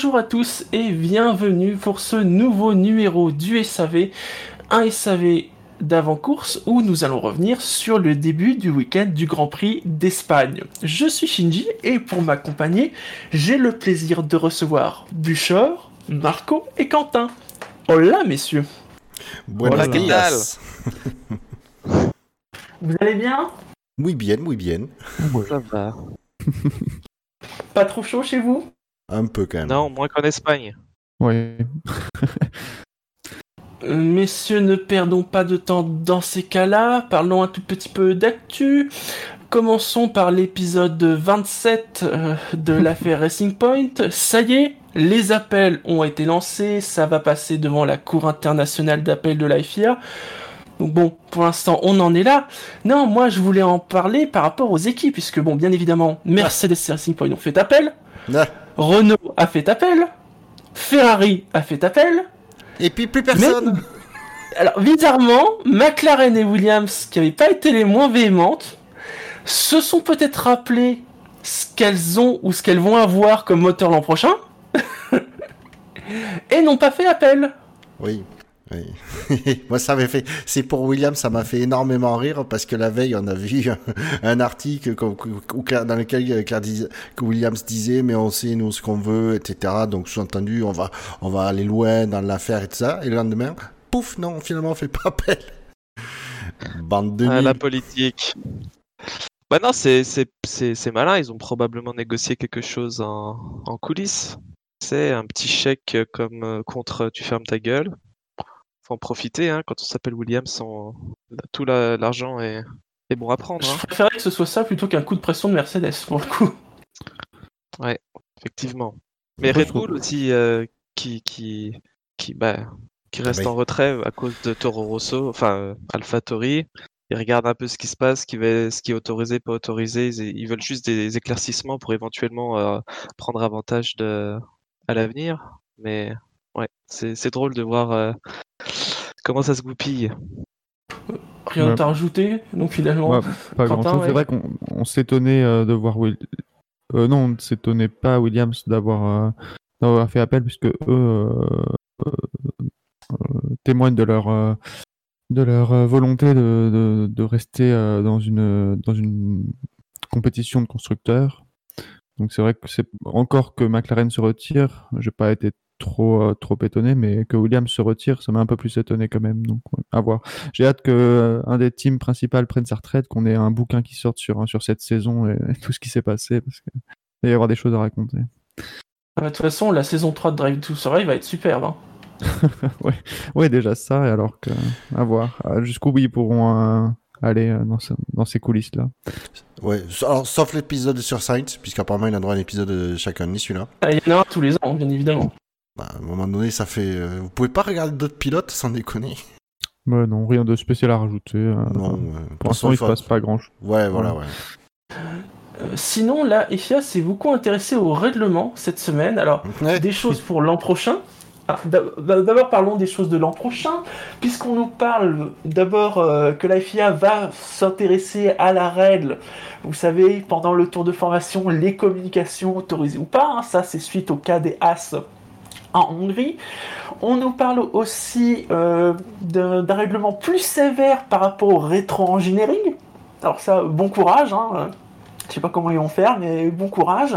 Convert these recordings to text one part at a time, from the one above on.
Bonjour à tous et bienvenue pour ce nouveau numéro du SAV, un SAV d'avant-course où nous allons revenir sur le début du week-end du Grand Prix d'Espagne. Je suis Shinji et pour m'accompagner, j'ai le plaisir de recevoir Buchor, Marco et Quentin. Hola messieurs. Buenos Hola, ¿qué días. Vous allez bien? Muy bien, muy bien. Ça va. Pas trop chaud chez vous? Un peu quand même. Non, moins qu'en Espagne. Oui. Euh, Messieurs, ne perdons pas de temps dans ces cas-là. Parlons un tout petit peu d'actu. Commençons par l'épisode 27 euh, de l'affaire Racing Point. Ça y est, les appels ont été lancés. Ça va passer devant la Cour internationale d'appel de la FIA. Donc bon, pour l'instant, on en est là. Non, moi, je voulais en parler par rapport aux équipes, puisque bon, bien évidemment, Mercedes et Racing Point ont fait appel. Ah. Renault a fait appel. Ferrari a fait appel. Et puis plus personne. Alors, bizarrement, McLaren et Williams, qui n'avaient pas été les moins véhémentes, se sont peut-être rappelé ce qu'elles ont ou ce qu'elles vont avoir comme moteur l'an prochain, et n'ont pas fait appel. Oui. Oui. Moi, ça m'avait fait. C'est pour William, ça m'a fait énormément rire parce que la veille, on a vu un, article dans lequel que Williams disait, mais on sait nous ce qu'on veut, etc. Donc, sous-entendu, on va, on va aller loin dans l'affaire et tout ça. Et le lendemain, pouf, non, finalement, on fait pas appel. Bande de Ah, la politique. Bah non, c'est malin. Ils ont probablement négocié quelque chose en, en coulisses. C'est un petit chèque euh, comme euh, contre tu fermes ta gueule. Faut en profiter, hein. Quand on s'appelle Williams, on- tout la- l'argent est, est bon à prendre. Je hein. préférais que ce soit ça plutôt qu'un coup de pression de Mercedes, pour le coup. Effectivement. Mais Red je Bull aussi, euh, qui, qui, qui, bah, qui reste en retrait à cause de Toro Rosso, enfin euh, AlphaTauri. Ils regardent un peu ce qui se passe, ce qui, va, ce qui est autorisé, pas autorisé. Ils, ils veulent juste des éclaircissements pour éventuellement euh, prendre avantage de, à l'avenir. Mais ouais, c'est c'est drôle de voir euh, comment ça se goupille. Rien Ouais. à rajouter, donc finalement? Ouais, pas Quentin, grand chose. ouais. C'est vrai qu'on on s'étonnait euh, de voir Will... euh, non, on ne s'étonnait pas Williams d'avoir euh, d'avoir fait appel puisque eux euh, euh, euh, témoignent de leur euh, de leur volonté de, de, de rester dans une dans une compétition de constructeurs. Donc c'est vrai que c'est encore que McLaren se retire, j'ai pas été trop euh, trop étonné, mais que Williams se retire, ça m'a un peu plus étonné quand même. Donc ouais, à voir. J'ai hâte que euh, un des teams principaux prenne sa retraite, qu'on ait un bouquin qui sorte sur sur cette saison et, et tout ce qui s'est passé, parce qu'il va y avoir des choses à raconter. Ah, De toute façon, la saison 3 de Drive to Survive va être superbe. hein. Ouais, déjà ça, et alors que à voir Euh, jusqu'où ils pourront euh, aller euh, dans, ce- dans ces coulisses là. Ouais, alors, sauf l'épisode sur Sainz, puisqu'apparemment il a droit à un épisode de chaque année, celui-là. Ah, Il y en a un tous les ans, bien évidemment. Bah, à un moment donné, ça fait. euh, vous pouvez pas regarder d'autres pilotes sans déconner. Mais non, rien de spécial à rajouter. euh, Non, euh, pour l'instant, il se faut- passe pas grand chose. Ouais, voilà, ouais. Euh, sinon, la FIA s'est beaucoup intéressée au règlement cette semaine. Alors, Ouais. des choses pour l'an prochain. Ah, d'ab- D'abord, parlons des choses de l'an prochain, puisqu'on nous parle d'abord euh, que la FIA va s'intéresser à la règle. Vous savez, pendant le tour de formation, les communications autorisées ou pas, hein, ça c'est suite au cas des As en Hongrie. On nous parle aussi euh, d'un règlement plus sévère par rapport au rétro-engineering. Alors ça, bon courage, hein, je sais pas comment ils vont faire, mais bon courage.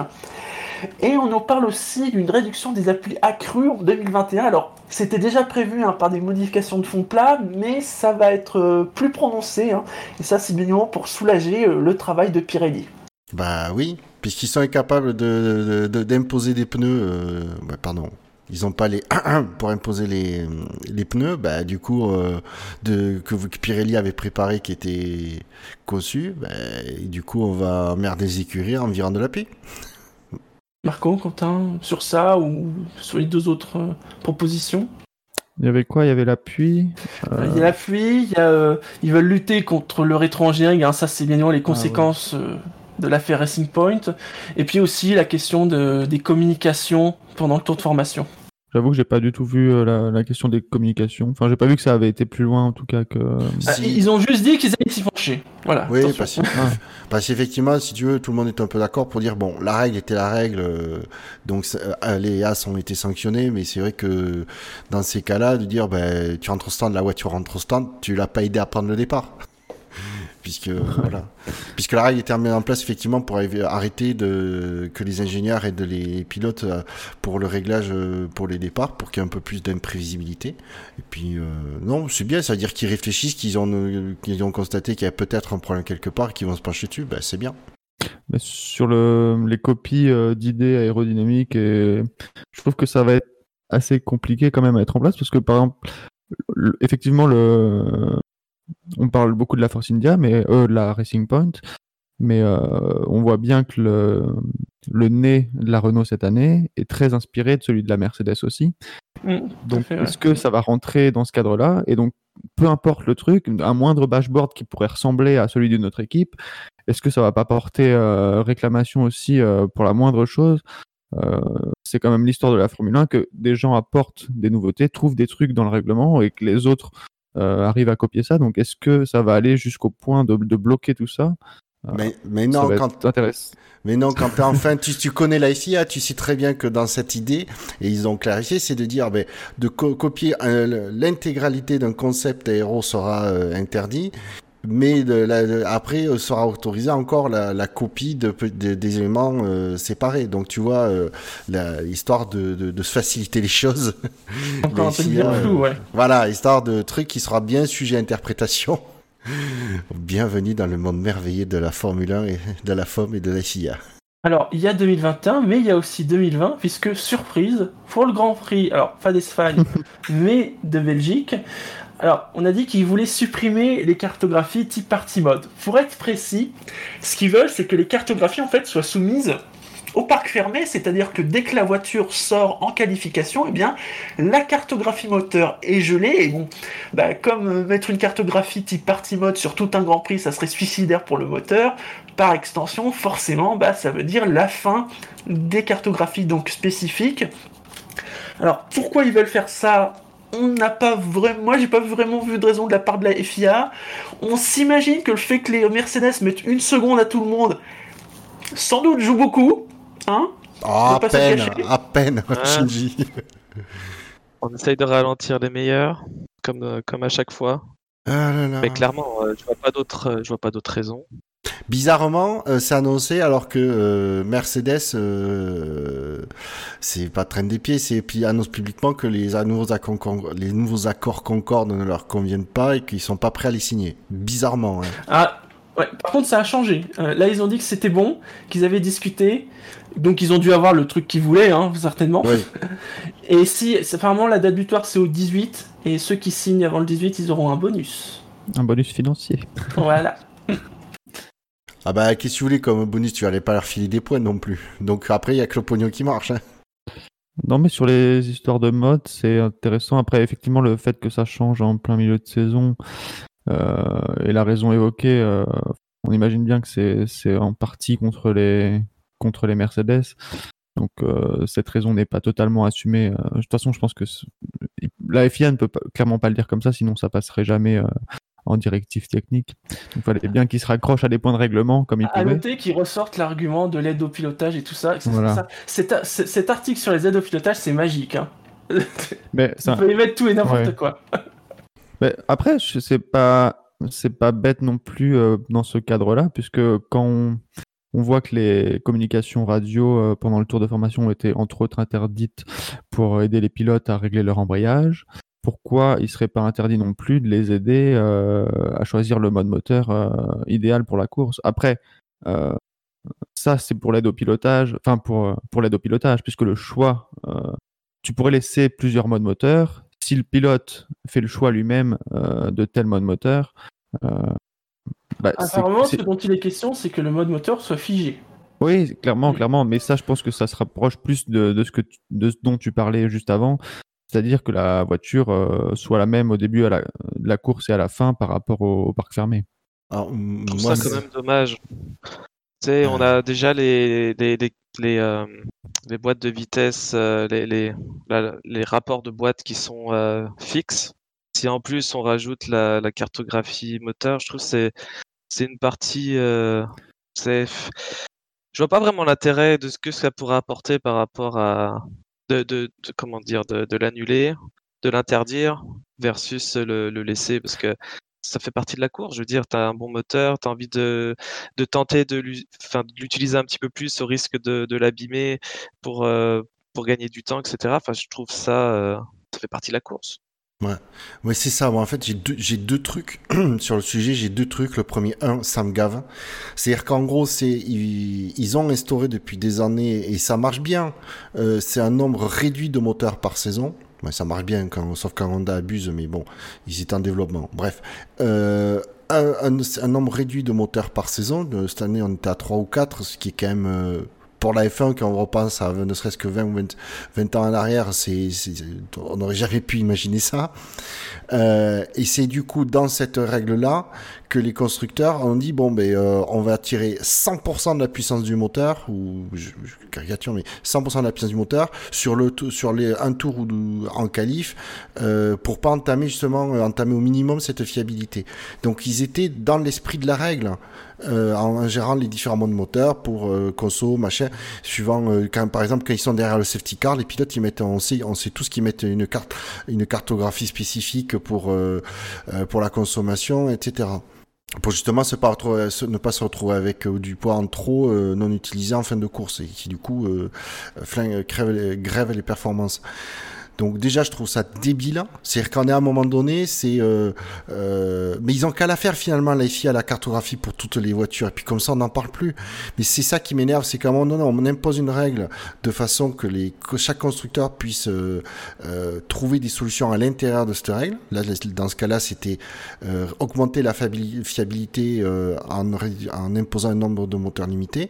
Et on nous parle aussi d'une réduction des applis accrues en 2021. Alors, c'était déjà prévu hein, par des modifications de fond plat, mais ça va être euh, plus prononcé. hein. et ça, c'est évidemment pour soulager euh, le travail de Pirelli. Bah oui, puisqu'ils sont incapables de, de- de- d'imposer des pneus. euh, bah, pardon. Ils ont pas les pour imposer les, les pneus, bah du coup euh, de que, que Pirelli avait préparé qui était conçu, bah, et du coup on va emmerder les écuries en virant de l'appui. Marco, Quentin, sur ça ou sur les deux autres euh, propositions? Il y avait quoi? Il y avait l'appui. euh, Il y a la pluie, il y a, euh, ils veulent lutter contre le rétro-engineering, hein, ça c'est bien évidemment les conséquences euh, de l'affaire Racing Point. Et puis aussi la question de, des communications pendant le tour de formation. J'avoue que j'ai pas du tout vu euh, la, la question des communications. Enfin, j'ai pas vu que ça avait été plus loin en tout cas que. Ah, Si- Ils ont juste dit qu'ils allaient s'y pencher. Voilà. Oui, parce, Ah. parce qu'effectivement, si tu veux, tout le monde est un peu d'accord pour dire bon, la règle était la règle, euh, donc euh, les As ont été sanctionnés, mais c'est vrai que dans ces cas-là, de dire ben, tu rentres au stand, la voiture rentre au stand, tu l'as pas aidé à prendre le départ. Puisque voilà, puisque la règle était mise en place effectivement pour arrêter que les ingénieurs aident les pilotes euh, pour le réglage euh, pour les départs, pour qu'il y ait un peu plus d'imprévisibilité. Et puis euh, non, c'est bien, ça veut dire qu'ils réfléchissent, qu'ils ont qu'ils ont constaté qu'il y a peut-être un problème quelque part, qu'ils vont se pencher dessus. Ben c'est bien. Mais sur le, les copies d'idées aérodynamiques, je trouve que ça va être assez compliqué quand même à mettre en place parce que par exemple, le- effectivement, le, on parle beaucoup de la Force India, mais euh, de la Racing Point, mais euh, on voit bien que le, le nez de la Renault cette année est très inspiré de celui de la Mercedes aussi. Mm, Donc, est-ce que ça va rentrer dans ce cadre-là? Et donc, peu importe le truc, un moindre dashboard qui pourrait ressembler à celui d'une autre équipe, est-ce que ça va pas porter euh, réclamation aussi euh, pour la moindre chose? Euh, C'est quand même l'histoire de la Formule 1 que des gens apportent des nouveautés, trouvent des trucs dans le règlement et que les autres euh, arrivent à copier ça. Donc, est-ce que ça va aller jusqu'au point de, de bloquer tout ça? Ah, Mais, non, quand, mais non, quand enfin, tu, tu connais la FIA, tu sais très bien que dans cette idée, et ils ont clarifié, c'est de dire, ben, de co- copier euh, l'intégralité d'un concept aéro sera euh, interdit, mais de la- de- après euh, sera autorisé encore la, la copie de, pe- de- des éléments euh, séparés. Donc tu vois, euh, la- histoire de, se faciliter les choses. Encore un truc bien euh, flou, ouais. Voilà, histoire de truc qui sera bien sujet à interprétation. Bienvenue dans le monde merveilleux de la Formule 1 et de la FOM et de la FIA. Alors, il y a 2021, mais il y a aussi 2020, puisque, surprise, pour le Grand Prix, alors pas d'Espagne, mais de Belgique, alors on a dit qu'ils voulaient supprimer les cartographies type party mode. Pour être précis, ce qu'ils veulent, c'est que les cartographies, en fait, soient soumises au parc fermé, c'est-à-dire que dès que la voiture sort en qualification, eh bien, la cartographie moteur est gelée, et bon, bah, comme euh, mettre une cartographie type party mode sur tout un Grand Prix, ça serait suicidaire pour le moteur, par extension, forcément, bah, ça veut dire la fin des cartographies donc spécifiques. Alors, pourquoi ils veulent faire ça on n'a pas vraiment, moi j'ai pas vraiment vu de raison de la part de la FIA. On s'imagine que le fait que les Mercedes mettent une seconde à tout le monde, sans doute joue beaucoup, hein? Oh, va à peine, à peine, Ah. On essaye de ralentir les meilleurs, comme, euh, comme à chaque fois. Ah là là. Mais clairement, euh, je vois pas d'autres, euh, je vois pas d'autres raisons. Bizarrement, euh, c'est annoncé alors que euh, Mercedes, euh, c'est pas traîne des pieds, c'est puis annonce publiquement que les nouveaux accords, les nouveaux accords Concorde ne leur conviennent pas et qu'ils sont pas prêts à les signer. Bizarrement. Hein. Ah, ouais. Par contre, ça a changé. Euh, là, ils ont dit que c'était bon, qu'ils avaient discuté. Donc, ils ont dû avoir le truc qu'ils voulaient, hein, certainement. Oui. Et si, c'est- apparemment, la date butoir, c'est au 18. Et ceux qui signent avant le 18, ils auront un bonus. Un bonus financier. Voilà. Ah bah qu'est-ce que tu voulais comme bonus? Tu allais pas leur filer des points non plus. Donc après il y a que le pognon qui marche. Hein. Non, mais sur les histoires de mode, c'est intéressant. Après, effectivement, le fait que ça change en plein milieu de saison euh, et la raison évoquée, euh, on imagine bien que c'est en partie contre les, contre les Mercedes. Donc, euh, cette raison n'est pas totalement assumée. De toute façon, je pense que la FIA ne peut clairement pas le dire comme ça, sinon ça passerait jamais en directive technique. Il fallait bien qu'ils se raccrochent à des points de règlement comme ils À pouvaient. noter qu'ils ressortent l'argument de l'aide au pilotage et tout ça. Voilà. ça- cet, article sur les aides au pilotage, c'est magique. Hein. Mais Vous ça, pouvez mettre tout et n'importe Ouais. quoi. Mais après, c'est pas c'est pas bête non plus euh, dans ce cadre-là, puisque quand on, on voit que les communications radio euh, pendant le tour de formation ont été entre autres interdites pour aider les pilotes à régler leur embrayage, pourquoi il serait pas interdit non plus de les aider euh, à choisir le mode moteur euh, idéal pour la course? Après, euh, ça c'est pour l'aide au pilotage, enfin pour pour l'aide au pilotage, puisque le choix, tu pourrais laisser plusieurs modes moteurs. Si le pilote fait le choix lui-même de tel mode moteur, bah, Apparemment, ce dont il est question, c'est que le mode moteur soit figé. oui, clairement, clairement. Mais ça, je pense que ça se rapproche plus de, de ce que tu- de ce dont tu parlais juste avant, c'est-à-dire que la voiture euh, soit la même au début à la, de la course et à la fin par rapport au, au parc fermé. Alors, Je m- trouve moi, ça quand même dommage. Tu sais, on a déjà les, les, les, les, euh, les boîtes de vitesse, euh, les, les, la- les rapports de boîtes qui sont euh, fixes. Si en plus on rajoute la, la cartographie moteur, je trouve que c'est une partie. euh, je vois pas vraiment l'intérêt de ce que ça pourrait apporter par rapport à de, comment dire de, l'annuler, de l'interdire versus le, laisser parce que ça fait partie de la course. Je veux dire, tu as un bon moteur, tu as envie de, de tenter de l'utiliser un petit peu plus au risque de, de l'abîmer pour, euh, pour gagner du temps, etc. Enfin, je trouve ça, euh, ça fait partie de la course. Ouais, c'est ça. Moi, en fait, j'ai deux, deux trucs sur le sujet. J'ai deux trucs. Le premier, un, ça me gave. C'est-à-dire qu'en gros, c'est ils, ont instauré depuis des années et ça marche bien. Euh, c'est un nombre réduit de moteurs par saison. Ouais, ça marche bien, quand, sauf quand Honda abuse, mais bon, ils étaient en développement. Bref, euh, un, nombre réduit de moteurs par saison. De, cette année, on était à 3 ou 4, ce qui est quand même euh, pour la F1, quand on repense à ne serait-ce que 20 ou 20, 20 ans en arrière, c'est, on n'aurait jamais pu imaginer ça. Euh, et c'est du coup dans cette règle-là que les constructeurs ont dit bon ben euh, on va tirer 100% de la puissance du moteur ou je, je caricature mais 100% de la puissance du moteur sur le sur les un tour ou en qualif euh, pour pas entamer justement euh, entamer au minimum cette fiabilité. Donc ils étaient dans l'esprit de la règle euh, en gérant les différents modes moteurs pour euh, conso machin suivant euh, quand par exemple quand ils sont derrière le safety car les pilotes ils mettent on sait on sait tous qu'ils mettent une carte une cartographie spécifique pour euh, pour la consommation etc pour justement ne pas se retrouver avec du poids en trop non utilisé en fin de course et qui du coup flingue, crève grève les performances. Donc déjà, je trouve ça débile. C'est-à-dire qu'en est à un moment donné, c'est... Euh, euh, mais ils ont qu'à la faire finalement, la FIA, la cartographie pour toutes les voitures. Et puis comme ça, on n'en parle plus. Mais c'est ça qui m'énerve, c'est qu'à un moment donné, on impose une règle de façon que, chaque constructeur puisse euh, trouver des solutions à l'intérieur de cette règle. Là, dans ce cas-là, c'était augmenter la fiabili- fiabilité en, en imposant un nombre de moteurs limité.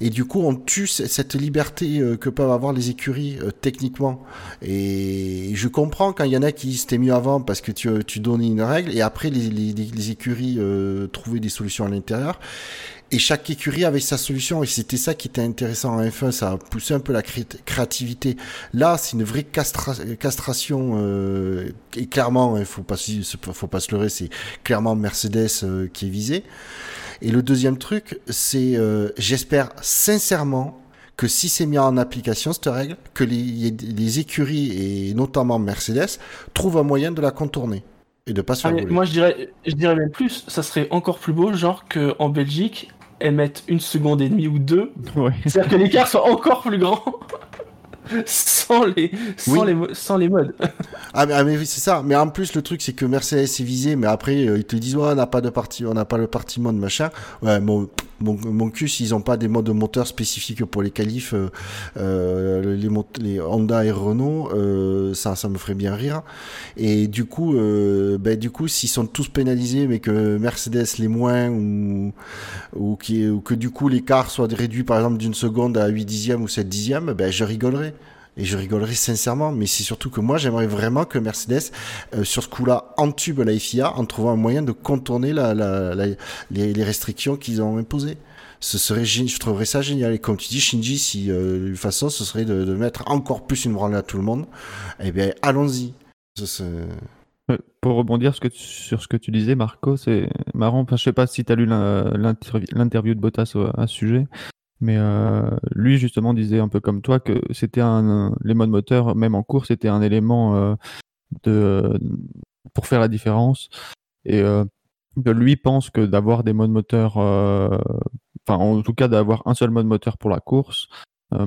Et du coup, on tue cette liberté euh, que peuvent avoir les écuries euh, techniquement. Et je comprends quand il y en a qui disent c'était mieux avant parce que tu, tu donnais une règle et après les, les, les- écuries euh, trouvaient des solutions à l'intérieur. Et chaque écurie avait sa solution et c'était ça qui était intéressant en F1, ça a poussé un peu la cré- créativité. Là, c'est une vraie castra- castration euh, et clairement, il faut pas faut pas se leurrer, c'est clairement Mercedes euh, qui est visé. Et le deuxième truc, c'est euh, j'espère sincèrement que si c'est mis en application cette règle, que les, les écuries et notamment Mercedes trouvent un moyen de la contourner et de pas se Ah, faire gauler. moi, je dirais, je dirais même plus, ça serait encore plus beau, genre qu'en Belgique, elles mettent une seconde et demie ou deux. Ouais. C'est-à-dire que l'écart soit encore plus grand. sans les, sans, Oui. les, sans les modes. Ah mais, ah, mais oui c'est ça. Mais en plus le truc c'est que Mercedes est visé, mais après euh, ils te disent ouais on n'a pas de partie, on n'a pas le parti mode machin. Ouais mon, mon cul s'ils ont pas des modes de moteur spécifiques pour les qualifs, euh, euh, les, Honda et Renault, euh, ça ça me ferait bien rire. Et du coup ben du coup s'ils sont tous pénalisés mais que Mercedes les moins ou que du coup l'écart soit réduit par exemple d'une seconde à 8 dixièmes ou 7 dixièmes, ben je rigolerais. Et je rigolerais sincèrement, mais c'est surtout que moi j'aimerais vraiment que Mercedes, euh, sur ce coup-là, entube la FIA en trouvant un moyen de contourner les, restrictions qu'ils ont imposées. Ce serait, je trouverais ça génial. Et comme tu dis, Shinji, si euh, de façon ce serait de, mettre encore plus une branlée à tout le monde, eh bien allons-y. Ouais, Pour rebondir sur ce que tu disais, Marco, c'est marrant. Enfin, je sais pas si tu as lu l'in- l'interview de Bottas à ce sujet, mais euh, lui, justement, disait un peu comme toi que c'était un, les modes moteurs, même en course, c'était un élément euh, de, pour faire la différence. Et euh, lui pense que d'avoir des modes moteurs, enfin, en tout cas, d'avoir un seul mode moteur pour la course,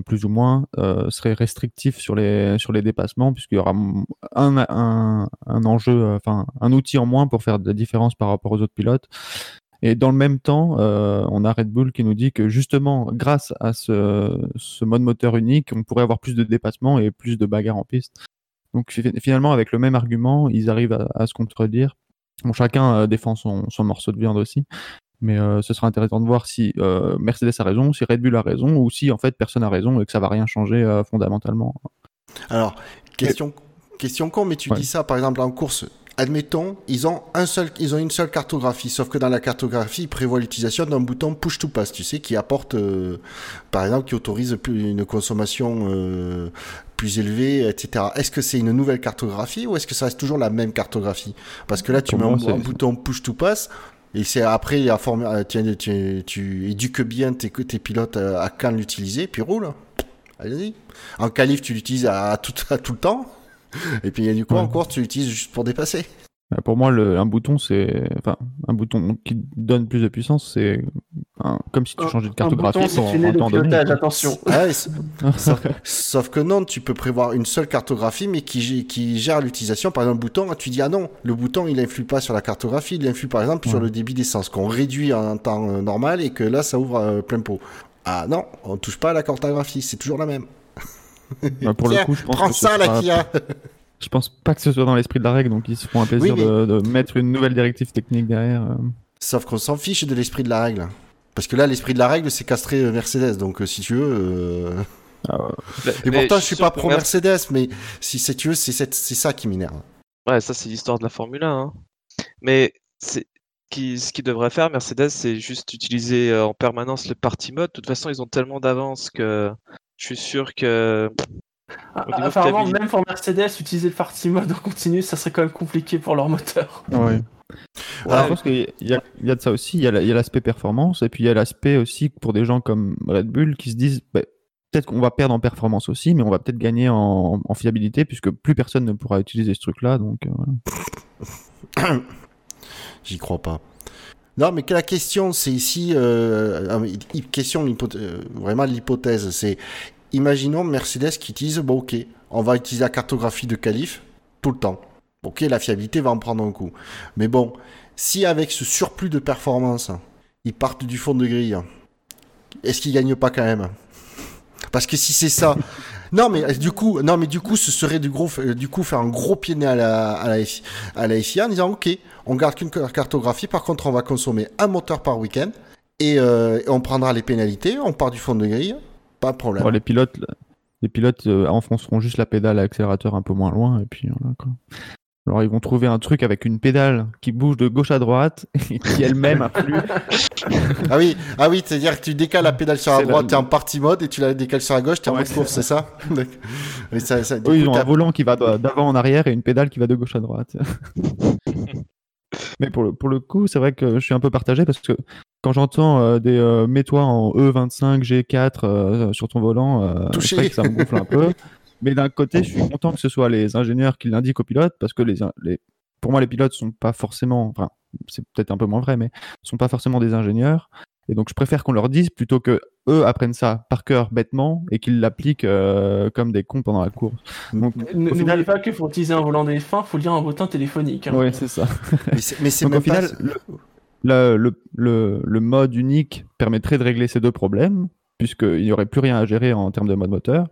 plus ou moins, serait restrictif sur les, sur les dépassements, puisqu'il y aura un, un, un enjeu, enfin, un outil en moins pour faire de la différence par rapport aux autres pilotes. Et dans le même temps, euh, on a Red Bull qui nous dit que justement, grâce à ce, ce mode moteur unique, on pourrait avoir plus de dépassements et plus de bagarres en piste. Donc fi- finalement, avec le même argument, ils arrivent à, à se contredire. Bon, chacun euh, défend son, son morceau de viande aussi. Mais euh, ce sera intéressant de voir si euh, Mercedes a raison, si Red Bull a raison, ou si en fait personne a raison et que ça va rien changer fondamentalement. Alors, question, question con, mais tu Ouais. dis ça par exemple en course. Admettons, ils ont un seul, ils ont une seule cartographie, sauf que dans la cartographie, ils prévoient l'utilisation d'un bouton push to pass, tu sais, qui apporte, euh, par exemple, qui autorise une consommation euh, plus élevée, etc. Est-ce que c'est une nouvelle cartographie ou est-ce que ça reste toujours la même cartographie? Parce que là, tu mets un, bouton push to pass. Et c'est après, il a forme, euh, tu, tu, tu éduques bien tes, tes pilotes à, à quand l'utiliser, puis roule. Allez-y. En qualif, tu l'utilises à, tout, à tout le temps. Et puis, du coup, Ouais. en course, tu l'utilises juste pour dépasser. Euh, Pour moi, le, un bouton, c'est. Enfin, un bouton qui donne plus de puissance, c'est un- comme si tu changeais de cartographie un au temps donné. attention. Ah ouais, c'est- sauf, sauf que non, tu peux prévoir une seule cartographie, mais qui, gère l'utilisation. Par exemple, le bouton, tu dis, ah non, le bouton, il influe pas sur la cartographie, il influe par exemple sur le débit d'essence, qu'on réduit en temps euh, normal et que là, ça ouvre euh, plein pot. Ah non, on touche pas à la cartographie, c'est toujours la même. Bah, pour Tiens, le coup, je pense Prends que ça, la Kia Je pense pas que ce soit dans l'esprit de la règle, donc ils se feront un plaisir Oui, mais- de, de mettre une nouvelle directive technique derrière. euh. Sauf qu'on s'en fiche de l'esprit de la règle. Parce que là, l'esprit de la règle, c'est castrer euh, Mercedes. Donc, euh, si tu veux. euh, Ah, ouais. Et Mais pourtant, je suis pas pro Mer- Mercedes, mais si, si tu veux, c'est c'est ça qui m'énerve. Ouais, ça c'est l'histoire de la Formule 1. hein. Mais c'est qui, ce qu'ils devraient faire, Mercedes, c'est juste utiliser en permanence le party mode. De toute façon, ils ont tellement d'avance que je suis sûr que Ah, Apparemment, même pour Mercedes, utiliser le party mode en continu, ça serait quand même compliqué pour leur moteur. Ouais. Ouais. je pense qu'il y, a- il y a de ça aussi. Il y a la- il y a l'aspect performance, et puis il y a l'aspect aussi pour des gens comme Red Bull qui se disent bah, peut-être qu'on va perdre en performance aussi, mais on va peut-être gagner en, en fiabilité puisque plus personne ne pourra utiliser ce truc-là. Donc, euh, voilà. J'y crois pas. Non, mais que la question, c'est ici, euh, mais, hy- question, euh, vraiment l'hypothèse, c'est, imaginons Mercedes qui utilise, bon ok, on va utiliser la cartographie de qualif tout le temps. Ok, la fiabilité va en prendre un coup. Mais bon, si avec ce surplus de performance, ils partent du fond de grille, est-ce qu'ils gagnent pas quand même? Parce que si c'est ça, non mais euh, du coup, non mais du coup, ce serait du euh, coup faire un gros pied nez à la, à en disant ok, on garde qu'une car- cartographie, par contre on va consommer un moteur par week-end et, euh, et on prendra les pénalités, on part du fond de grille, pas de problème. Les pilotes, enfonceront juste la pédale à l'accélérateur un peu moins loin, et puis voilà quoi. Alors ils vont trouver un truc avec une pédale qui bouge de gauche à droite et qui elle-même influe. Ah oui, ah oui, c'est-à-dire que tu décales la pédale sur la droite, t'es en party mode et tu la décales sur la gauche, t'es en Ouais, mode c'est course, c'est ça. Oui, ça, ça, ils coup, ont un volant qui va d'avant en arrière et une pédale qui va de gauche à droite. Mais pour le, pour le coup, c'est vrai que je suis un peu partagé parce que quand j'entends euh, des euh, mets-toi en E25, G4 euh, sur ton volant, Touché. c'est vrai que ça me gonfle un peu. Mais d'un côté, je suis content que ce soit les ingénieurs qui l'indiquent aux pilotes parce que les, les, pour moi, les pilotes sont pas forcément, enfin, c'est peut-être un peu moins vrai, mais sont pas forcément des ingénieurs. Et donc, je préfère qu'on leur dise plutôt que eux apprennent ça par cœur bêtement et qu'ils l'appliquent euh, comme des cons pendant la course. Donc, N'oubliez final, pas que pour utiliser un volant d'éléphant, faut lire un bouton téléphonique. hein. ouais, c'est ça. Mais c'est même au final, pas... le, le, le, le- le mode unique permettrait de régler ces deux problèmes, puisqu'il n'y aurait plus rien à gérer en termes de mode moteur.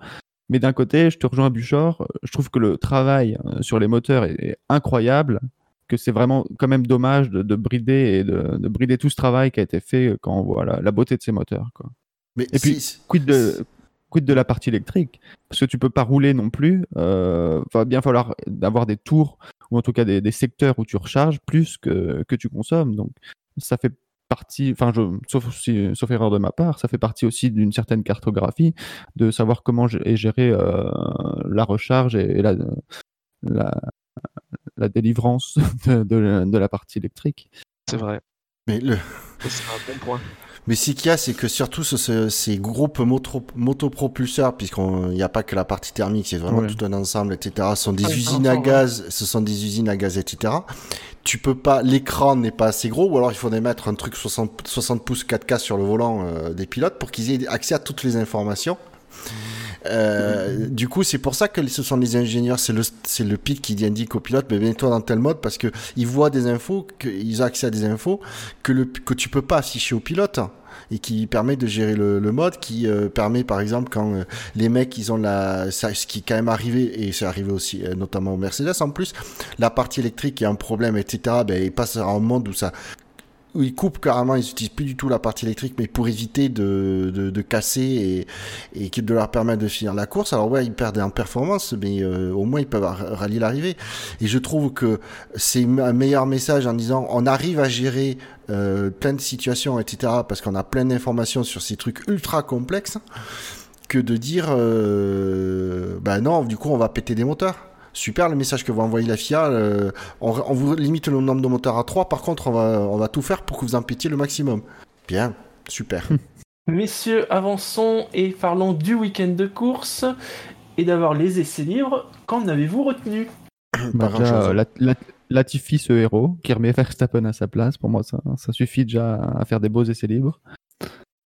Mais d'un côté, je te rejoins Buchor, je trouve que le travail euh, sur les moteurs est, est incroyable, que c'est vraiment quand même dommage de, de brider et de, de brider tout ce travail qui a été fait quand on voit la, la beauté de ces moteurs. Quoi. Mais Et puis, Quid de, quid de la partie électrique? Parce que tu peux pas rouler non plus. Euh, va bien falloir avoir des tours ou en tout cas des, des secteurs où tu recharges plus que, que tu consommes. Donc ça fait partie, enfin, je, sauf, si- sauf erreur de ma part, ça fait partie aussi d'une certaine cartographie de savoir comment est gérée euh, la recharge et, et la, la, la délivrance de, de- de la partie électrique. c'est vrai. mais le... C'est un bon point. Mais ce qu'il y a, c'est que surtout ce- ce- ces groupes moto, motopropulseurs, puisqu'il n'y a pas que la partie thermique, c'est vraiment Ouais. tout un ensemble, etc. Ce sont des usines à gaz, ce sont des usines à gaz, etc. Tu peux pas, l'écran n'est pas assez gros, ou alors il faudrait mettre un truc 60, 60 pouces 4K sur le volant euh, des pilotes pour qu'ils aient accès à toutes les informations. Euh, du coup, c'est pour ça que ce sont les ingénieurs, c'est le, c'est le PIC qui indique au pilote, mais mets-toi dans tel mode, parce que ils voient des infos, qu'ils ont accès à des infos que, le, que tu peux pas afficher au pilote et qui permet de gérer le, le mode, qui euh, permet par exemple quand euh, les mecs ils ont la, ce qui est quand même arrivé et c'est arrivé aussi euh, notamment au Mercedes en plus, la partie électrique a un problème etc. Ben ils passent à un monde où ça où ils coupent carrément, ils utilisent plus du tout la partie électrique, mais pour éviter de, de, casser et, et de leur permettre de finir la course. Alors ouais, ils perdent en performance, mais euh, au moins ils peuvent rallier l'arrivée. Et je trouve que c'est un meilleur message en disant on arrive à gérer euh, plein de situations, etc. Parce qu'on a plein d'informations sur ces trucs ultra complexes que de dire bah non, du coup on va péter des moteurs super le message que vous envoyez la FIA. Euh, on, vous limite le nombre de moteurs à 3. Par contre, on va, on va tout faire pour que vous en pétiez le maximum. Bien, super. Messieurs, avançons et parlons du week-end de course et d'avoir les essais libres. Qu'en avez-vous retenu? Bah, déjà, la, Latifi, ce héros, qui remet Verstappen à sa place, pour moi, ça, ça suffit déjà à faire des beaux essais libres.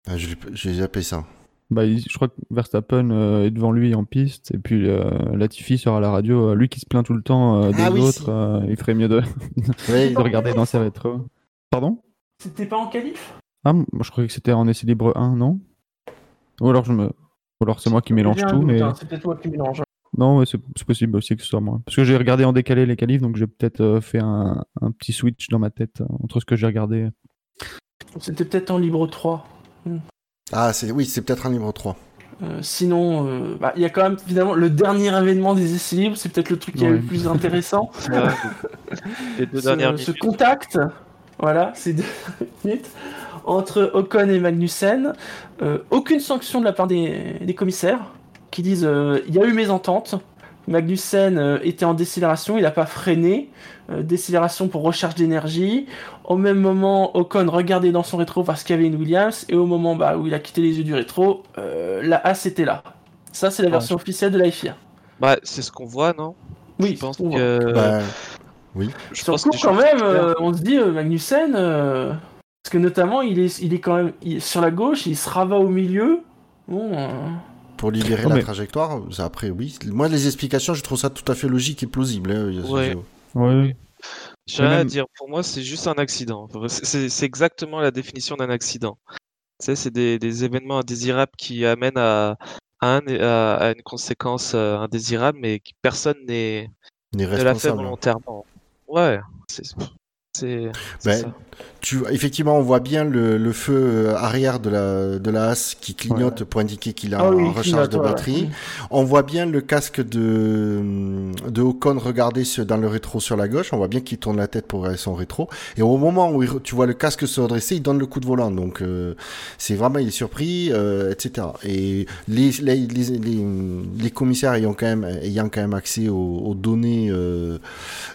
Ah, J'ai déjà ça. Bah, je crois que Verstappen euh, est devant lui en piste, et puis euh, Latifi sera à la radio. Euh, lui qui se plaint tout le temps des ah autres, il ferait mieux de, regarder dans ses rétros. Pardon? C'était pas en qualif? Ah, je croyais que c'était en essai libre 1, non? Ou alors je me. Ou alors c'est moi qui mélange tout, mais. Hein, c'est peut-être toi qui mélange. Non, c'est possible aussi que ce soit moi. Parce que j'ai regardé en décalé les qualifs, donc j'ai peut-être fait un, un, petit switch dans ma tête entre ce que j'ai regardé. C'était peut-être en libre 3. Ah, c'est oui, c'est peut-être un livre 3. Euh, sinon, euh, bah, il y a quand même évidemment le dernier événement des essais libres, c'est peut-être le truc qui est le plus intéressant. Les deux dernières ce, contact, voilà, c'est deux minutes entre Ocon et Magnussen. Euh, aucune sanction de la part des, des commissaires qui disent il y a eu mésentente, Magnussen euh, était en décélération, il n'a pas freiné. Euh, décélération pour recherche d'énergie. Au même moment, Ocon regardait dans son rétro parce qu'il y avait une Williams. Et au moment bah, où il a quitté les yeux du rétro, euh, la As était là. Ça, c'est la version officielle de la FIA. Bah, c'est ce qu'on voit, non? Oui, je pense que. Bah, oui. Je pense que quand même, on se dit Magnussen, parce que notamment, il est, il est quand même sur la gauche, il se ravat au milieu. Bon pour libérer la trajectoire. Après, oui. Moi, les explications, je trouve ça tout à fait logique et plausible. Hein, ouais. Oui. J'ai dire, pour moi, c'est juste un accident. C'est exactement la définition d'un accident. Tu sais, c'est des, événements indésirables qui amènent à, à, une conséquence euh, indésirable, mais personne n'est ne l'a fait volontairement. Ouais, c'est ben, tu, effectivement, on voit bien le, le, feu euh, arrière de la, de la As qui clignote pour indiquer qu'il a une recharge de batterie. On voit bien le casque de, de Ocon regarder dans le rétro sur la gauche. On voit bien qu'il tourne la tête pour regarder son rétro. Et au moment où tu vois le casque se redresser, il donne le coup de volant. Donc, euh, c'est vraiment, il est surpris, euh, etc. Et les, les, les, les, commissaires ayant quand même, ayant quand même accès aux, aux données euh,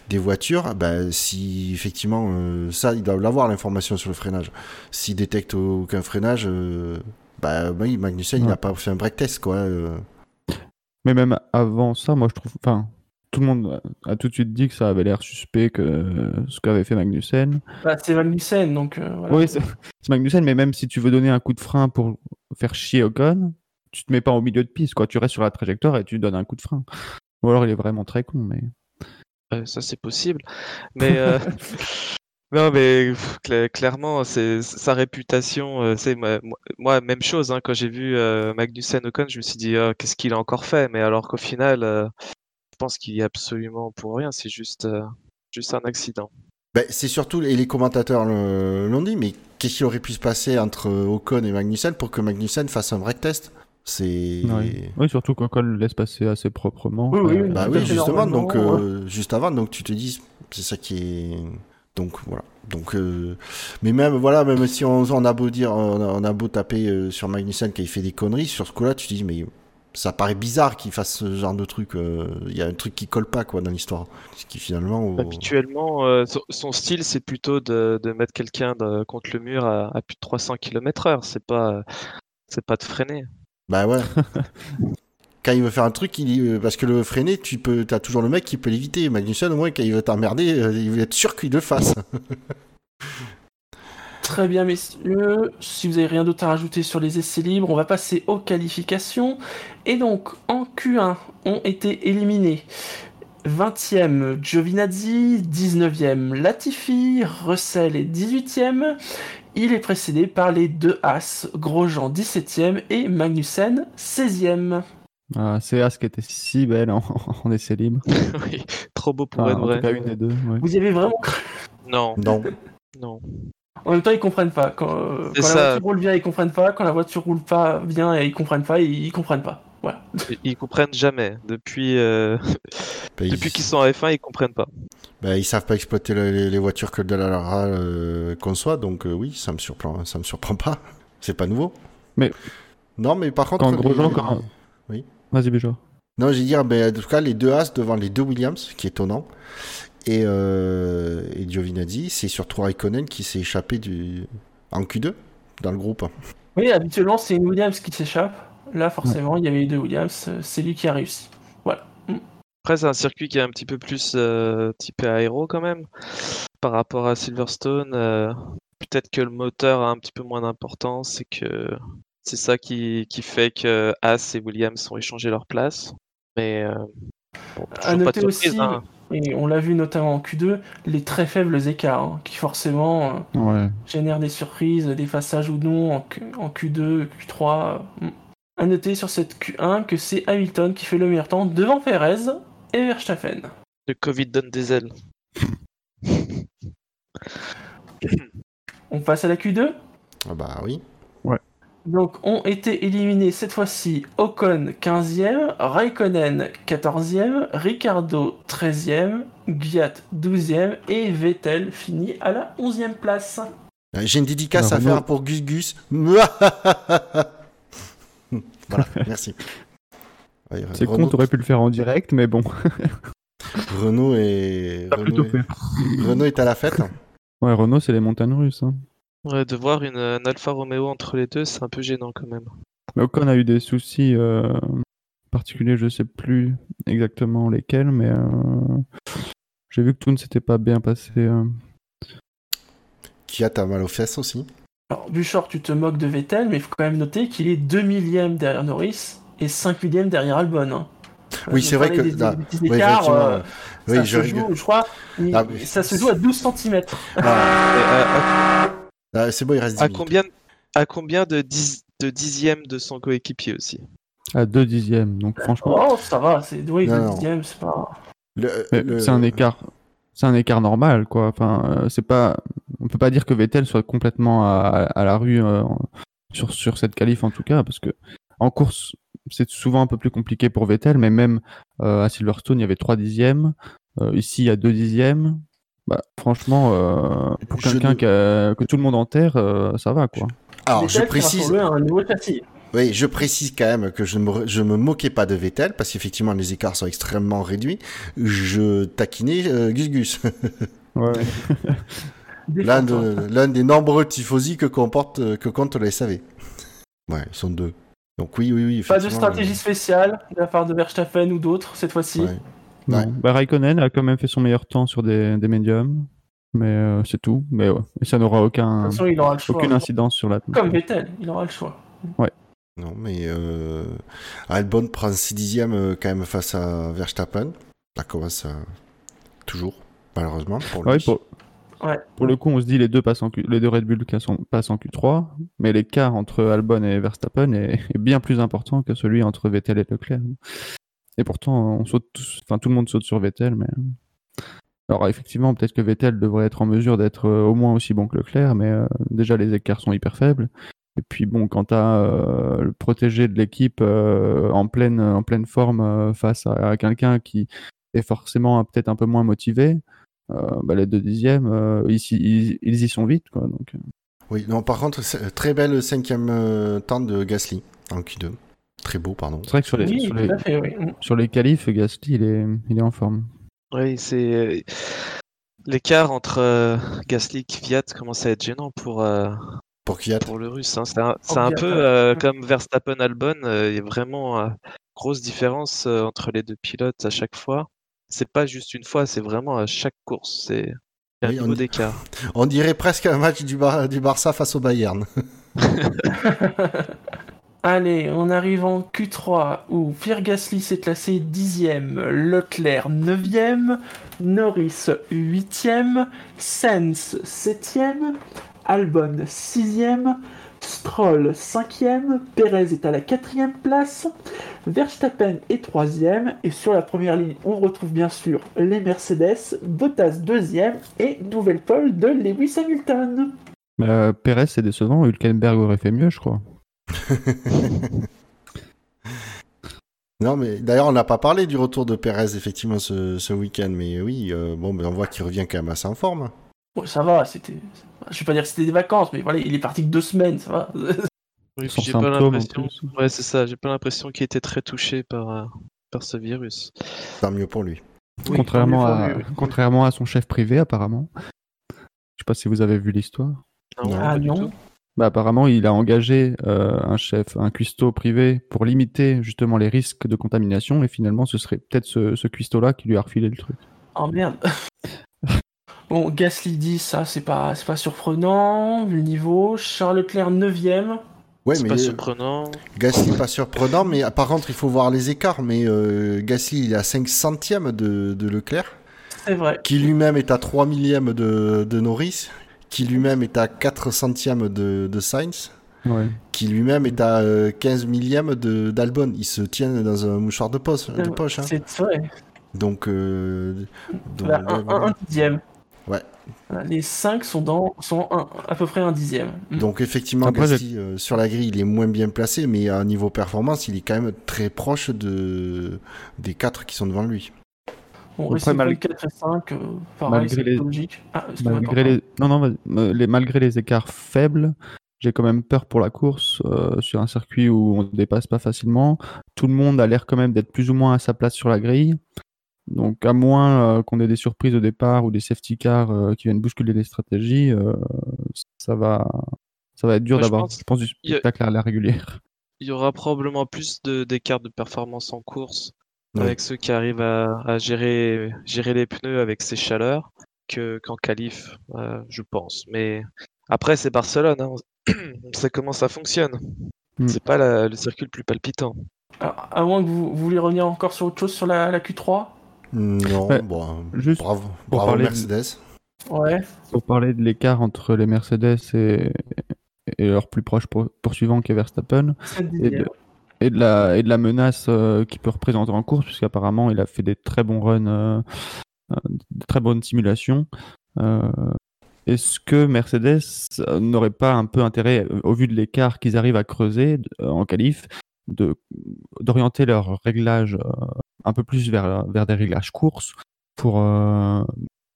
des voitures, ben, si effectivement, ça, ils doivent l'avoir information sur le freinage. S'il détecte aucun freinage, euh, bah oui, Magnussen, il n'a pas fait un break test, quoi. Euh. Mais même avant ça, moi je trouve. Enfin, tout le monde a tout de suite dit que ça avait l'air suspect que ce qu'avait fait Magnussen. Bah, c'est Magnussen, donc. Euh, oui, c'est Magnussen, mais même si tu veux donner un coup de frein pour faire chier Ocon, tu te mets pas au milieu de piste, quoi. Tu restes sur la trajectoire et tu donnes un coup de frein. Ou alors il est vraiment très con, mais. ça c'est possible. Mais Non, mais clairement, c'est sa réputation. c'est euh, moi, même chose. Hein, quand j'ai vu euh, Magnussen Ocon, je me suis dit, «Ah, qu'est-ce qu'il a encore fait? Mais alors qu'au final, euh, je pense qu'il y a absolument pour rien. C'est juste, juste un accident. Ben, c'est surtout, et les commentateurs l'ont dit, mais qu'est-ce qui aurait pu se passer entre Ocon et Magnussen pour que Magnussen fasse un break test? C'est oui. surtout quand le laisse passer assez proprement. Oui, oui, bah oui justement. Donc juste avant, donc tu te dis, c'est ça qui est donc voilà. Donc, euh, mais même voilà, même si on, on a beau dire, on a, beau taper euh, sur Magnussen qui fait des conneries, sur ce coup-là, tu te dis mais ça paraît bizarre qu'il fasse ce genre de truc. Euh, il y a un truc qui colle pas quoi dans l'histoire. Qui finalement. Habituellement, son style c'est plutôt de, de mettre quelqu'un contre le mur à, à, plus de 300 km/h. C'est pas, c'est pas de freiner. Bah ouais. quand il veut faire un truc, il, euh, parce que le freiner, tu peux, as toujours le mec qui peut l'éviter. Magnussen, au moins, quand il veut t'emmerder, euh, il veut être sûr qu'il le fasse. Très bien, messieurs. Si vous avez rien d'autre à rajouter sur les essais libres, on va passer aux qualifications. Et donc, en Q1, ont été éliminés 20e Giovinazzi, 19e Latifi, Russell est 18e. Il est précédé par les deux As, Grosjean 17e et Magnussen 16e. Ah, c'est As qui était si belle en, essai libre. oui, trop beau pour être vrai. une des deux. Vous y avez vraiment cru Non. Non. Non. En même temps, ils comprennent pas. Quand, euh, quand la ça. voiture roule bien, ils comprennent pas. Quand la voiture roule pas bien et ils comprennent pas, ils, ils comprennent pas. Voilà. Ils- comprennent jamais. Depuis, euh, Bah, ils- depuis qu'ils sont en F1, ils comprennent pas. bah, ils savent pas exploiter le- les, les voitures que Dallara euh, conçoit, donc euh, oui, ça me surprend, ça me surprend pas. C'est pas nouveau. Mais- non, mais par contre, Quand les- Grosjean, quand- Vas-y, Béjo. Non, j'ai dire, ben, en tout cas, les deux As devant les deux Williams, ce qui est étonnant. Et, euh, et Giovinazzi, c'est surtout Raikkonen qui s'est échappé du... en Q2 dans le groupe. Oui, habituellement, c'est une Williams qui s'échappe. Là, forcément, il y avait les deux Williams. C'est lui qui a réussi. Après, c'est un circuit qui est un petit peu plus euh, typé aéro quand même par rapport à Silverstone. euh, Peut-être que le moteur a un petit peu moins d'importance et que c'est ça qui, qui fait que As et Williams ont échangé leur place. Mais euh, bon, À pas noter aussi, hein. et on l'a vu notamment en Q2, les très faibles écarts, hein, qui forcément euh, Ouais. génèrent des surprises, des passages ou non en, en Q2, Q3. euh. À noter sur cette Q1 que c'est Hamilton qui fait le meilleur temps devant Perez et Verstappen. Le Covid donne des ailes. On passe à la Q2 Ah bah oui. Donc ont été éliminés cette fois-ci Ocon 15e, Raikkonen 14e, Ricardo 13e, Gviat 12e et Vettel finit à la 11e place. Euh, J'ai une dédicace à faire pour Gus Gus. voilà, merci. Ouais, C'est con, t'aurais pu le faire en direct, mais bon. Renault est... Renault est à la fête. Ouais, Renault, c'est les montagnes russes. hein. Ouais, de voir une, un Alfa Romeo entre les deux, c'est un peu gênant quand même. Mais Ocon a eu des soucis euh, particuliers, je sais plus exactement lesquels, mais euh, j'ai vu que tout ne s'était pas bien passé. euh. Qui a ta mal aux fesses aussi. Alors Buchor, tu te moques de Vettel, mais il faut quand même noter qu'il est 2 millièmes derrière Norris et 5 millièmes derrière Albon. hein. Oui, c'est vrai que- des, ah, des petits Oui, écarts, euh, oui, ça je se rigole. joue, je crois, il- Ah, ça se joue à 12 cm. Et à- Ah, c'est bon, il reste 10 à minutes. combien, à combien de, dix- de dixièmes de son coéquipier aussi? À 2 dixièmes, donc franchement, Oh, ça va, c'est oui, Non, le non. dixième, c'est pas. Le- mais le- c'est un écart. C'est un écart normal, quoi. Enfin, euh, c'est pas. On peut pas dire que Vettel soit complètement à, à la rue euh, sur, sur cette qualif en tout cas, parce que en course, c'est souvent un peu plus compliqué pour Vettel, mais même euh, à Silverstone, il y avait 3 dixièmes. Euh, ici, il y a 2 dixièmes. Bah, franchement, euh, pour quelqu'un ne- que tout le monde enterre, euh, ça va, quoi. Alors, je précise, rappelons-le, un nouveau châssis. oui, je précise quand même que je ne me, je me moquais pas de Vettel parce qu'effectivement les écarts sont extrêmement réduits. Je taquinais euh, Gus Gus, Ouais. l'un Défends-toi. de- l'un des nombreux tifosi que comporte que compte la SAV. Ouais, ils sont deux. Donc oui, oui, oui. Pas de stratégie spéciale de la part de Verstappen ou d'autres cette fois-ci. ouais. Non. Ouais. Bah, Raikkonen a quand même fait son meilleur temps sur des, des médiums, mais euh, c'est tout. Mais ouais. Et ça n'aura aucun, toute façon, il aura le choix. aucune incidence sur la. Comme Vettel, il aura le choix. Non, mais euh, Albon prend 6 dixièmes euh, quand même face à Verstappen. Ça commence à... toujours, malheureusement. Pour lui. Ouais, pour... Ouais. pour le coup, on se dit les deux passent en Q... les deux Red Bull passent en Q3, mais l'écart entre Albon et Verstappen est... est bien plus important que celui entre Vettel et Leclerc. Et pourtant, on saute, enfin tout le monde saute sur Vettel, mais alors effectivement, peut-être que Vettel devrait être en mesure d'être euh, au moins aussi bon que Leclerc, mais euh, déjà les écarts sont hyper faibles. Et puis bon, quand tu as le protégé de l'équipe euh, en pleine en pleine forme euh, face à, à quelqu'un qui est forcément euh, peut-être un peu moins motivé, euh, bah, les deux dixièmes, euh, ils, ils y sont vite. Quoi, donc, euh. Oui, non, par contre, très belle cinquième euh, temps de Gasly en Q2. Très beau, pardon. C'est vrai que sur les, Oui, sur, les, fait, oui. sur les qualifs, Gasly, il est, il est en forme. Oui, c'est l'écart entre euh, Gasly et Kvyat commence à être gênant pour, euh, Pour Kvyat. pour le russe. hein. C'est un, c'est un Kvyat, peu euh, comme Verstappen Albon. euh, Il y a vraiment euh, grosse différence euh, entre les deux pilotes à chaque fois. C'est pas juste une fois, c'est vraiment à chaque course. C'est il y a un Oui, on niveau d'écart. On dirait presque un match du, Bar- du Barça face au Bayern. Allez, on arrive en Q3 où Pierre Gasly s'est classé 10e, Leclerc 9e, Norris 8e, Sainz 7e, Albon 6e, Stroll 5e, Perez est à la 4e place, Verstappen est 3e, et sur la première ligne, on retrouve bien sûr les Mercedes, Bottas 2e et nouvelle pole de Lewis Hamilton. Bah, Perez, c'est décevant. Hülkenberg aurait fait mieux, je crois. non, mais d'ailleurs, on n'a pas parlé du retour de Perez, effectivement, ce, ce week-end. Mais oui, euh, bon, on voit qu'il revient quand même assez en forme. Ça va, c'était. Je vais pas dire que c'était des vacances, mais voilà, il est parti que deux semaines, ça va. Oui, j'ai pas l'impression. Ouais, c'est ça. J'ai pas l'impression qu'il était très touché par, euh, par ce virus. Tant mieux pour lui. Oui, contrairement, à, pour lui, oui. contrairement à son chef privé, apparemment. Je sais pas si vous avez vu l'histoire. Non. Ah pas du non tout. Bah, apparemment, il a engagé euh, un chef, un cuistot privé pour limiter justement les risques de contamination. Et finalement, ce serait peut-être ce, ce cuistot-là qui lui a refilé le truc. Oh merde. bon, Gasly dit ça, c'est pas, c'est pas surprenant, vu le niveau. Charles Leclerc 9ème. Ouais, c'est mais pas euh, surprenant. Gasly, pas surprenant, mais par contre, il faut voir les écarts. Mais euh, Gasly, il est à 5 centièmes de, de Leclerc, C'est vrai. qui lui-même est à 3 millièmes de, de Norris, qui lui-même est à 4 centièmes de, de Sainz, Ouais. qui lui-même est à euh, 15 millièmes de- d'Albon. Ils se tiennent dans un mouchoir de poche. De poche hein. C'est vrai. Donc, euh, donc, Bah, un, voilà. un- un dixième. Ouais. Les 5 sont, dans, sont un- à peu près un dixième. Mm. Donc effectivement, Après, euh, sur la grille, il est moins bien placé, mais à niveau performance, il est quand même très proche de des quatre qui sont devant lui. Mal- Point 4 et 5, euh, pareil, Malgré c'est les- logique. Ah, Malgré les... Non, non, vas-y. Euh, les... malgré les écarts faibles, j'ai quand même peur pour la course euh, sur un circuit où on ne dépasse pas facilement. Tout le monde a l'air quand même d'être plus ou moins à sa place sur la grille. Donc, à moins euh, qu'on ait des surprises au départ ou des safety cars euh, qui viennent bousculer les stratégies, euh, ça va, ça va être dur je d'avoir, pense je pense, du il y a- spectacle à la régulière. Il y aura probablement plus de- d'écart de, performance en course Ouais. avec ceux qui arrivent à, à gérer, gérer les pneus avec ces chaleurs que, qu'en qualif, euh, je pense. Mais après, c'est Barcelone. hein. On sait comment ça fonctionne. Mm. C'est pas la- le circuit le plus palpitant. Alors, à moins que vous, vous voulez revenir encore sur autre chose sur la, la Q3 Non, Ouais, bon, juste bravo, pour bravo parler de- Mercedes. Ouais. Pour parler de l'écart entre les Mercedes et, et leur plus proche pour- poursuivant qui est Verstappen, 7 et dixièmes. de, et de la, menace euh, qu'il peut représenter en course, puisqu'apparemment il a fait des très bons runs, euh, euh, de très bonnes simulations. Euh, Est-ce que Mercedes n'aurait pas un peu intérêt, au vu de l'écart qu'ils arrivent à creuser en qualif, d'orienter leur réglage un peu plus vers, vers des réglages courses pour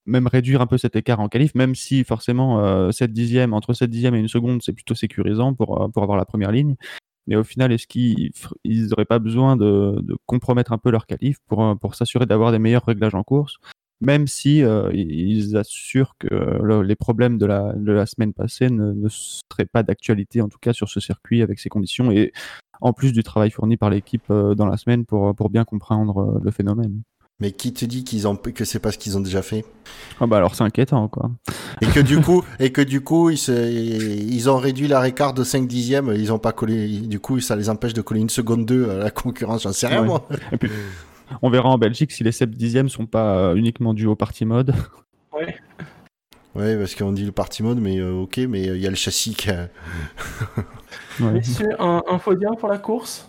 même réduire un peu cet écart en qualif, même si forcément euh, 7 dixièmes, entre 7 dixièmes et une seconde, c'est plutôt sécurisant pour, pour avoir la première ligne. Mais au final, est-ce qu'ils n'auraient pas besoin de, compromettre un peu leur qualif pour, euh, pour s'assurer d'avoir des meilleurs réglages en course, même si euh, ils assurent que le- les problèmes de la, semaine passée ne, seraient pas d'actualité, en tout cas sur ce circuit avec ces conditions, et en plus du travail fourni par l'équipe euh, dans la semaine pour, bien comprendre le phénomène. Mais qui te dit qu'ils ont que c'est pas ce qu'ils ont déjà fait? Ah bah alors c'est inquiétant quoi. et que du coup et que du coup ils, se- ils ont réduit leur écart de 5 dixièmes, ils ont pas collé du coup ça les empêche de coller une seconde 2 à la concurrence, j'en sais rien Ouais. moi. Et puis, on verra en Belgique si les 7 dixièmes sont pas euh, uniquement dus au party mode. Ouais. Ouais, parce qu'on dit le party mode mais euh, OK, mais il y a le châssis qui a- Ouais. Messieurs, un, un podium pour la course?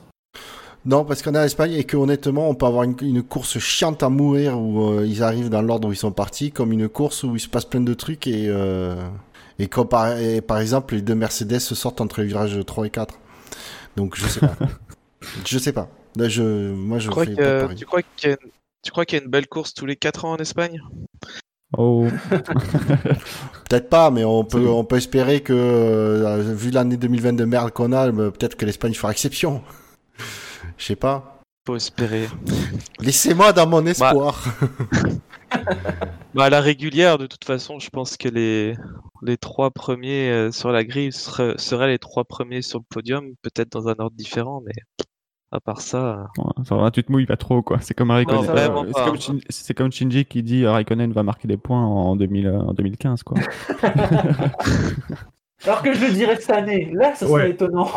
Non, parce qu'on est en Espagne et que honnêtement, on peut avoir une, une course chiante à mourir où euh, ils arrivent dans l'ordre où ils sont partis, comme une course où il se passe plein de trucs et, euh, et comme par, et par exemple, les deux Mercedes se sortent entre les virages 3 et 4. Donc je sais pas. je sais pas. Là, je, moi, je Tu crois, fais que- pas de tu, crois qu'il y a une, y a belle course tous les 4 ans en Espagne? Oh. Peut-être pas, mais on peut, on peut espérer que, euh, vu l'année 2020 de merde qu'on a, peut-être que l'Espagne fera exception. Je sais pas. Faut espérer. Laissez-moi dans mon espoir. Bah, à la régulière, de toute façon, je pense que les, les trois premiers euh, sur la grille seraient, seraient les trois premiers sur le podium, peut-être dans un ordre différent, mais à part ça. euh, Ouais, ça va, tu te mouilles pas trop quoi. C'est comme un Raikkonen. Non, vraiment c'est comme, Shin- c'est comme Shinji qui dit euh, Raikkonen va marquer des points en, 2000, euh, en 2015 quoi. Alors que je le dirais cette année, là, ça serait Ouais. étonnant.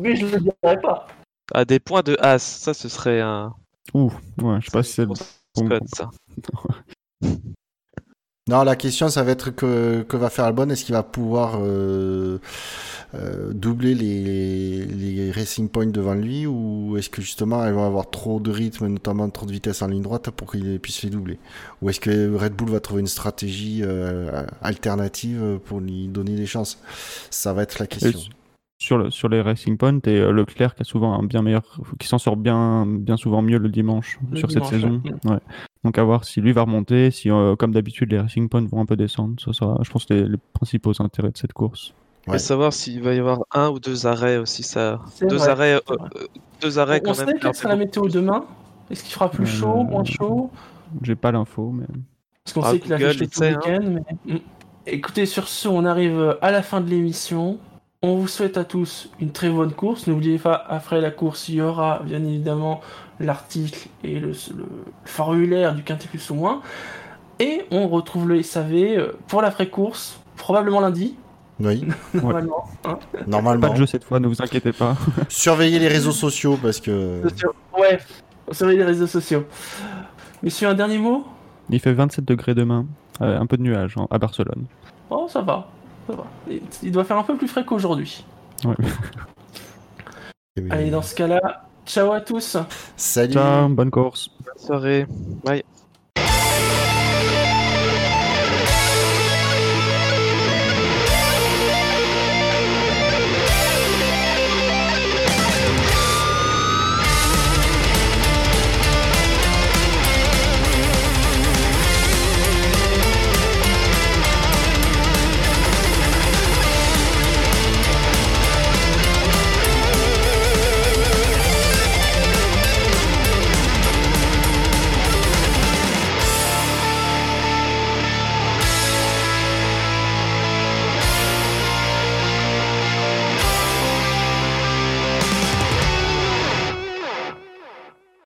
Mais je le dirais pas. À des points de As, ça ce serait un. Ouh, ouais, je sais pas si c'est le bon- ça. Non, la question, ça va être que, que va faire Albon? Est-ce qu'il va pouvoir euh, euh, doubler les, les Racing Points devant lui? Ou est-ce que justement elles vont avoir trop de rythme, notamment trop de vitesse en ligne droite pour qu'il puisse les doubler? Ou est-ce que Red Bull va trouver une stratégie euh, alternative pour lui donner des chances? Ça va être la question. Sur, le, sur les Racing Points, et Leclerc qui a souvent un bien meilleur, qui s'en sort bien, bien souvent mieux le dimanche sur cette saison. Ouais. Donc à voir si lui va remonter, si comme d'habitude les Racing Points vont un peu descendre. Ça sera, je pense, les, les principaux intérêts de cette course. Ouais. Et savoir s'il va y avoir un ou deux arrêts aussi, ça. Deux vrai, arrêts, euh, deux arrêts on, quand on même. sait sera la météo demain. Est-ce qu'il fera plus chaud, Euh, moins chaud? J'ai pas l'info, mais. Parce qu'on Ah, sait qu'il a Google, fait il tout le hein. week-end. Mais... Mm. Écoutez, sur ce, on arrive à la fin de l'émission. On vous souhaite à tous une très bonne course. N'oubliez pas, après la course, il y aura bien évidemment l'article et le, le formulaire du quintet plus ou moins. Et on retrouve le SAV pour la vraie course, probablement lundi. Oui, Normalement. hein. normalement. Pas de jeu cette fois, ne vous inquiétez pas. Surveillez les réseaux sociaux parce que. Ouais, surveillez les réseaux sociaux. Messieurs, un dernier mot? Il fait 27 degrés demain, euh, un peu de nuages hein, à Barcelone. Oh, ça va. Ça va. Il- doit faire un peu plus frais qu'aujourd'hui. Ouais. Allez, dans ce cas-là, ciao à tous. Salut. Ciao, bonne course. Bonne soirée. Bye.